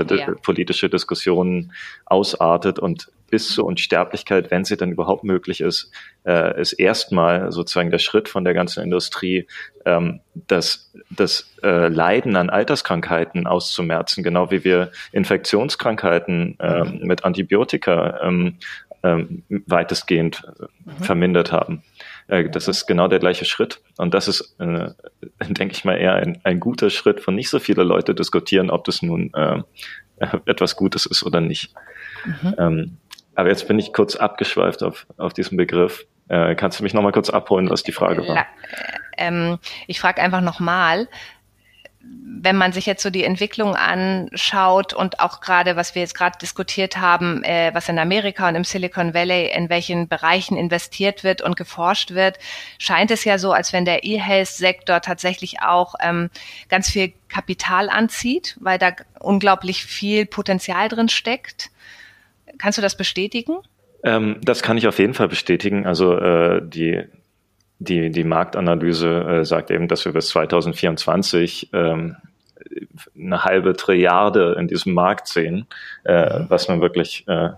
äh, ja. politische Diskussionen ausartet und bis zur Unsterblichkeit, wenn sie dann überhaupt möglich ist, äh, ist erstmal sozusagen der Schritt von der ganzen Industrie, ähm, das, das äh, Leiden an Alterskrankheiten auszumerzen, genau wie wir Infektionskrankheiten äh, mit Antibiotika ähm, ähm, weitestgehend mhm. vermindert haben. Äh, das ist genau der gleiche Schritt. Und das ist, äh, denke ich mal, eher ein, ein, guter Schritt, von nicht so viele Leute diskutieren, ob das nun äh, etwas Gutes ist oder nicht. Mhm. Ähm, aber jetzt bin ich kurz abgeschweift auf, auf diesen Begriff. Äh, kannst du mich nochmal kurz abholen, was die Frage war? Ähm, ich frage einfach nochmal, wenn man sich jetzt so die Entwicklung anschaut und auch gerade, was wir jetzt gerade diskutiert haben, äh, was in Amerika und im Silicon Valley, in welchen Bereichen investiert wird und geforscht wird, scheint es ja so, als wenn der E-Health-Sektor tatsächlich auch ähm, ganz viel Kapital anzieht, weil da unglaublich viel Potenzial drin steckt. Kannst du das bestätigen? Ähm, das kann ich auf jeden Fall bestätigen. Also äh, die die, die Marktanalyse äh, sagt eben, dass wir bis 2024 ähm, eine halbe Trilliarde in diesem Markt sehen, äh, mhm. was nun wirklich äh,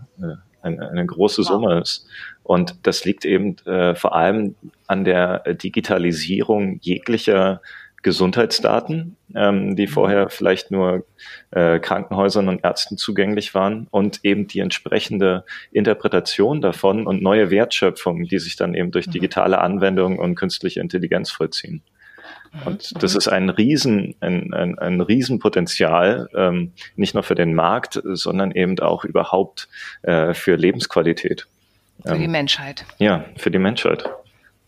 eine, eine große Summe ist. Und das liegt eben äh, vor allem an der Digitalisierung jeglicher Gesundheitsdaten, ähm, die mhm. vorher vielleicht nur äh, Krankenhäusern und Ärzten zugänglich waren und eben die entsprechende Interpretation davon und neue Wertschöpfung, die sich dann eben durch mhm. digitale Anwendungen und künstliche Intelligenz vollziehen. Mhm. Und das ist ein Riesen, ein, ein, ein Riesenpotenzial, ähm, nicht nur für den Markt, sondern eben auch überhaupt äh, für Lebensqualität. Für ähm, die Menschheit. Ja, für die Menschheit.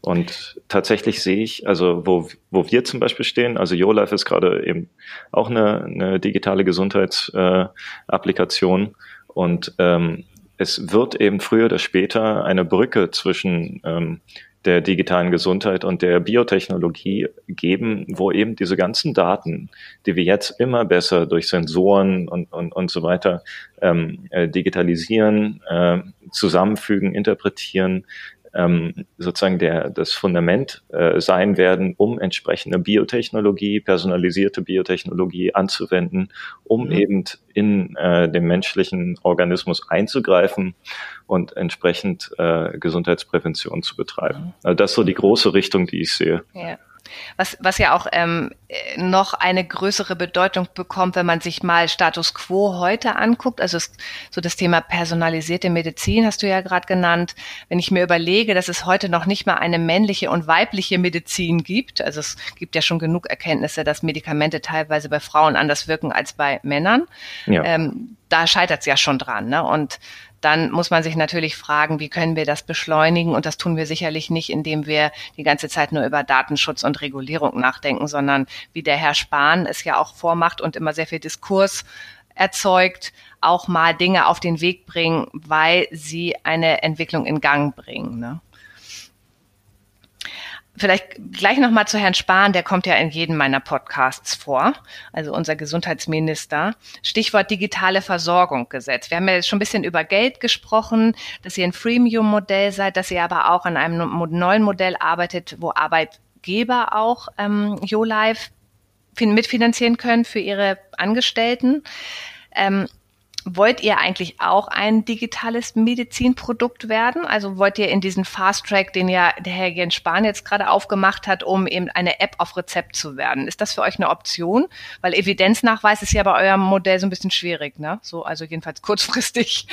Und tatsächlich sehe ich, also wo, wo wir zum Beispiel stehen, also YoLife ist gerade eben auch eine, eine digitale Gesundheitsapplikation äh, und ähm, es wird eben früher oder später eine Brücke zwischen ähm, der digitalen Gesundheit und der Biotechnologie geben, wo eben diese ganzen Daten, die wir jetzt immer besser durch Sensoren und, und, und so weiter ähm, äh, digitalisieren, äh, zusammenfügen, interpretieren, ähm, sozusagen der, das Fundament äh, sein werden, um entsprechende Biotechnologie, personalisierte Biotechnologie anzuwenden, um mhm. eben in äh, den menschlichen Organismus einzugreifen und entsprechend äh, Gesundheitsprävention zu betreiben. Mhm. Also das ist so die große Richtung, die ich sehe. Ja. Was, was ja auch ähm, noch eine größere Bedeutung bekommt, wenn man sich mal Status quo heute anguckt. Also es, so das Thema personalisierte Medizin hast du ja gerade genannt. Wenn ich mir überlege, dass es heute noch nicht mal eine männliche und weibliche Medizin gibt, also es gibt ja schon genug Erkenntnisse, dass Medikamente teilweise bei Frauen anders wirken als bei Männern. Ja. Ähm, da scheitert es ja schon dran. Ne? Und dann muss man sich natürlich fragen, wie können wir das beschleunigen? Und das tun wir sicherlich nicht, indem wir die ganze Zeit nur über Datenschutz und Regulierung nachdenken, sondern wie der Herr Spahn es ja auch vormacht und immer sehr viel Diskurs erzeugt, auch mal Dinge auf den Weg bringen, weil sie eine Entwicklung in Gang bringen. Ne? Vielleicht gleich nochmal zu Herrn Spahn, der kommt ja in jedem meiner Podcasts vor, also unser Gesundheitsminister. Stichwort digitale Versorgung Gesetz. Wir haben ja jetzt schon ein bisschen über Geld gesprochen, dass ihr ein Freemium-Modell seid, dass ihr aber auch an einem neuen Modell arbeitet, wo Arbeitgeber auch ähm, YoLife mitfinanzieren können für ihre Angestellten. Ähm, Wollt ihr eigentlich auch ein digitales Medizinprodukt werden? Also wollt ihr in diesen Fast Track, den ja der Herr Jens Spahn jetzt gerade aufgemacht hat, um eben eine App auf Rezept zu werden? Ist das für euch eine Option? Weil Evidenznachweis ist ja bei eurem Modell so ein bisschen schwierig, ne? So, also jedenfalls kurzfristig.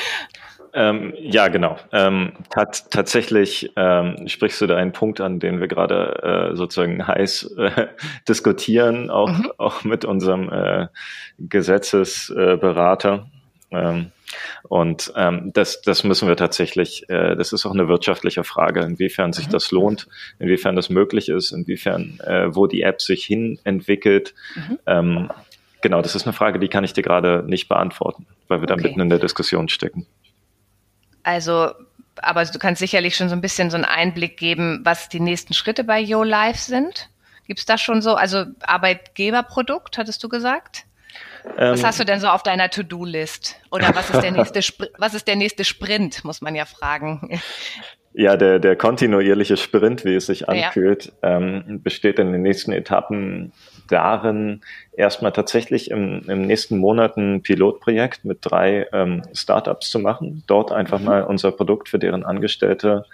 Ähm, ja, genau. Ähm, tat, tatsächlich ähm, sprichst du da einen Punkt an, den wir gerade äh, sozusagen heiß äh, diskutieren, auch, mhm. auch mit unserem äh, Gesetzesberater. Ähm, und ähm, das, das müssen wir tatsächlich, äh, das ist auch eine wirtschaftliche Frage, inwiefern sich mhm. das lohnt, inwiefern das möglich ist, inwiefern, äh, wo die App sich hin entwickelt. Mhm. Ähm, genau, das ist eine Frage, die kann ich dir gerade nicht beantworten, weil wir okay. da mitten in der Diskussion stecken. Also, aber du kannst sicherlich schon so ein bisschen so einen Einblick geben, was die nächsten Schritte bei YoLife sind. Gibt es da schon so, also Arbeitgeberprodukt, hattest du gesagt? Was ähm, hast du denn so auf deiner To-Do-List? Oder was ist der nächste, was ist der nächste Sprint, muss man ja fragen. Ja, der, der kontinuierliche Sprint, wie es sich anfühlt, ja. ähm, besteht in den nächsten Etappen darin, erstmal tatsächlich im, im nächsten Monat ein Pilotprojekt mit drei ähm, Startups zu machen, dort einfach mhm. mal unser Produkt für deren Angestellte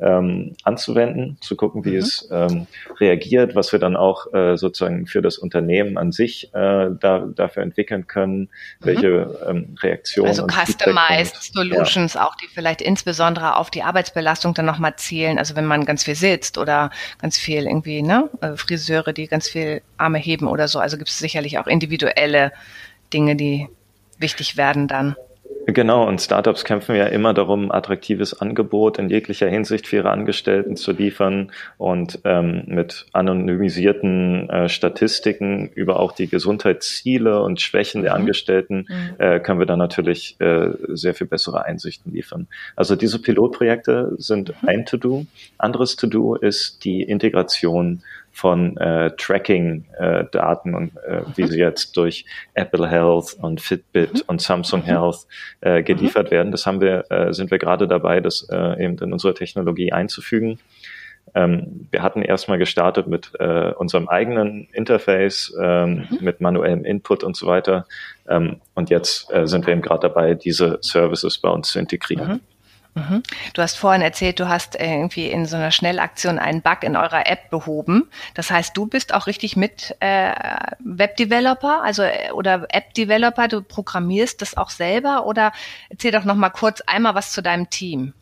ähm, anzuwenden, zu gucken, wie mhm. es ähm, reagiert, was wir dann auch äh, sozusagen für das Unternehmen an sich äh, da, dafür entwickeln können, mhm. welche ähm, Reaktionen. Also Customized Solutions, ja. auch die vielleicht insbesondere auf die Arbeitsbelastung dann nochmal zielen. Also wenn man ganz viel sitzt oder ganz viel irgendwie, ne, äh, Friseure, die ganz viel Arme heben oder so. Also gibt es sicherlich auch individuelle Dinge, die wichtig werden dann. Genau, und Startups kämpfen ja immer darum, attraktives Angebot in jeglicher Hinsicht für ihre Angestellten zu liefern und ähm, mit anonymisierten äh, Statistiken über auch die Gesundheitsziele und Schwächen der mhm. Angestellten mhm. äh, können wir dann natürlich äh, sehr viel bessere Einsichten liefern. Also diese Pilotprojekte sind mhm. ein To-Do. Anderes To-Do ist die Integration von äh, Tracking-Daten äh, und äh, wie sie jetzt durch Apple Health und Fitbit und Samsung. Health äh, geliefert mhm. werden. Das haben wir, äh, sind wir gerade dabei, das äh, eben in unsere Technologie einzufügen. Ähm, wir hatten erstmal gestartet mit äh, unserem eigenen Interface, ähm, mhm. mit manuellem Input und so weiter. Ähm, und jetzt äh, sind wir eben gerade dabei, diese Services bei uns zu integrieren. Mhm. Mhm. Du hast vorhin erzählt, du hast irgendwie in so einer Schnellaktion einen Bug in eurer App behoben. Das heißt, du bist auch richtig mit äh, Webdeveloper, also äh, oder App-Developer. Du programmierst das auch selber oder erzähl doch noch mal kurz einmal was zu deinem Team.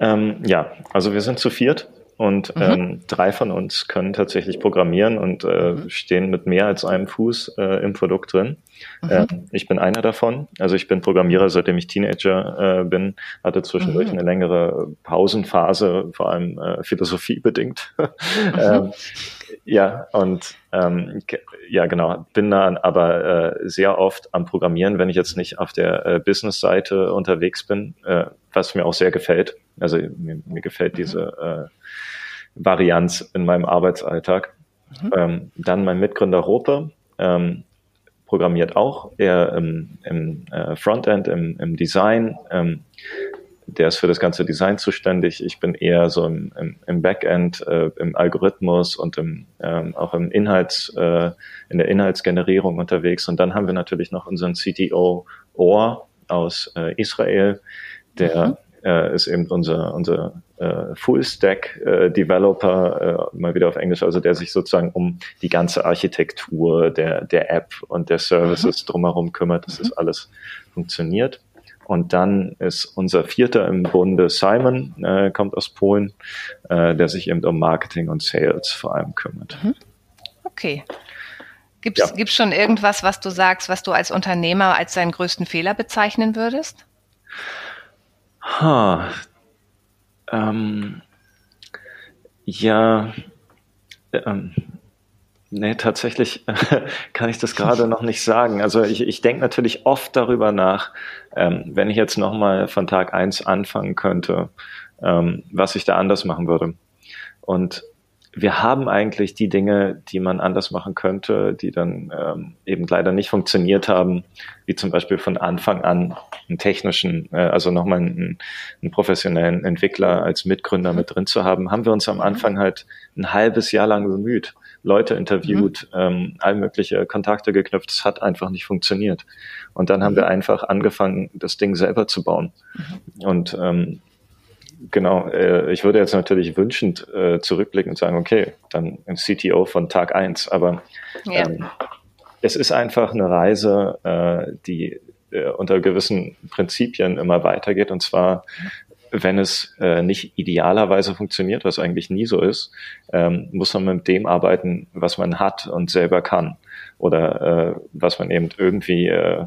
Ähm, ja, also wir sind zu viert und mhm. ähm, drei von uns können tatsächlich programmieren und äh, mhm. stehen mit mehr als einem Fuß äh, im Produkt drin. Mhm. Äh, ich bin einer davon. Also ich bin Programmierer, seitdem ich Teenager äh, bin, hatte zwischendurch mhm. eine längere Pausenphase, vor allem äh, Ja, und ähm, ja, genau, bin da aber äh, sehr oft am Programmieren, wenn ich jetzt nicht auf der äh, Business-Seite unterwegs bin, äh, was mir auch sehr gefällt. Also mir, mir gefällt diese äh, Varianz in meinem Arbeitsalltag. Mhm. Ähm, dann mein Mitgründer Rope ähm, programmiert auch, eher im, im äh, Frontend, im, im Design. Ähm, der ist für das ganze Design zuständig. Ich bin eher so im, im, im Backend, äh, im Algorithmus und im, ähm, auch im Inhalts, äh, in der Inhaltsgenerierung unterwegs. Und dann haben wir natürlich noch unseren CTO Or aus äh, Israel, der mhm äh, ist eben unser, unser äh, Full-Stack-Developer, äh, mal wieder auf Englisch, also der sich sozusagen um die ganze Architektur der, der App und der Services mhm. drumherum kümmert, dass mhm. das alles funktioniert. Und dann ist unser Vierter im Bunde Simon, äh, kommt aus Polen, äh, der sich eben um Marketing und Sales vor allem kümmert. Mhm. Okay. Gibt es ja. schon irgendwas, was du sagst, was du als Unternehmer als deinen größten Fehler bezeichnen würdest? Ha. Ähm, ja. Ähm, nee, tatsächlich kann ich das gerade noch nicht sagen. Also ich, ich denke natürlich oft darüber nach, ähm, wenn ich jetzt nochmal von Tag eins anfangen könnte, ähm, was ich da anders machen würde. Und wir haben eigentlich die Dinge, die man anders machen könnte, die dann ähm, eben leider nicht funktioniert haben, wie zum Beispiel von Anfang an einen technischen, äh, also nochmal einen, einen professionellen Entwickler als Mitgründer mit drin zu haben, haben wir uns am mhm. Anfang halt ein halbes Jahr lang bemüht, Leute interviewt, mhm. ähm, all mögliche Kontakte geknüpft. Es hat einfach nicht funktioniert. Und dann haben wir mhm. einfach angefangen, das Ding selber zu bauen. Mhm. Und ähm, genau, äh, ich würde jetzt natürlich wünschend äh, zurückblicken und sagen, okay, dann ein CTO von Tag eins, aber ja. ähm, es ist einfach eine Reise, äh, die äh, unter gewissen Prinzipien immer weitergeht und zwar wenn es äh, nicht idealerweise funktioniert, was eigentlich nie so ist, ähm, muss man mit dem arbeiten, was man hat und selber kann oder äh, was man eben irgendwie äh,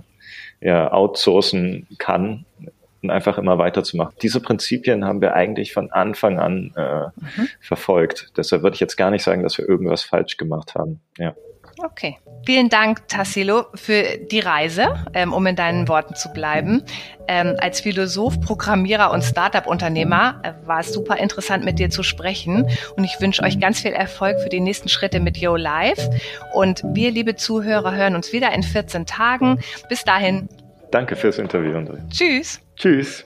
ja, outsourcen kann und einfach immer weiterzumachen. Diese Prinzipien haben wir eigentlich von Anfang an äh, mhm. verfolgt. Deshalb würde ich jetzt gar nicht sagen, dass wir irgendwas falsch gemacht haben. Ja. Okay. Vielen Dank, Tassilo, für die Reise, ähm, um in deinen Worten zu bleiben. Ähm, als Philosoph, Programmierer und Startup-Unternehmer äh, war es super interessant, mit dir zu sprechen. Und ich wünsche euch ganz viel Erfolg für die nächsten Schritte mit Yo Live. Und wir, liebe Zuhörer, hören uns wieder in 14 Tagen. Bis dahin. Danke fürs Interview, André. Tschüss. Tschüss.